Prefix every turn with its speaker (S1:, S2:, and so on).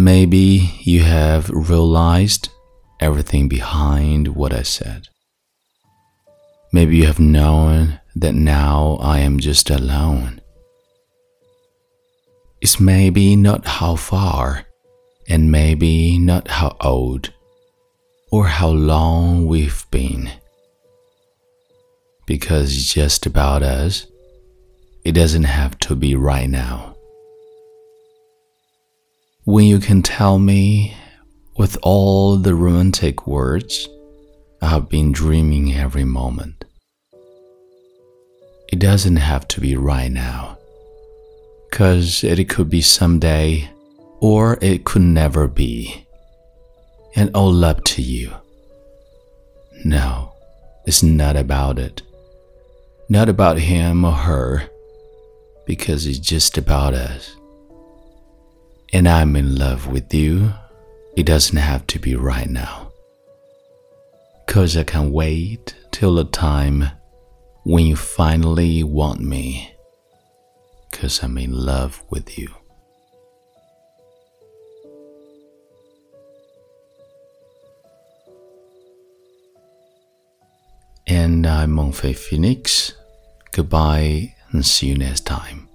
S1: Maybe you have realized everything behind what I said. Maybe you have known that now I am just alone. It's maybe not how far, and maybe not how old, or how long we've been. Because just about us, it doesn't have to be right now when you can tell me with all the romantic words I have been dreaming every moment. It doesn't have to be right now, cause it could be someday or it could never be, and all up to you. No, it's not about it, not about him or her, because it's just about us and I'm in love with you, it doesn't have to be right now. Cause I can wait till the time when you finally want me. Cause I'm in love with you. And I'm Mengfei Phoenix. Goodbye and see you next time.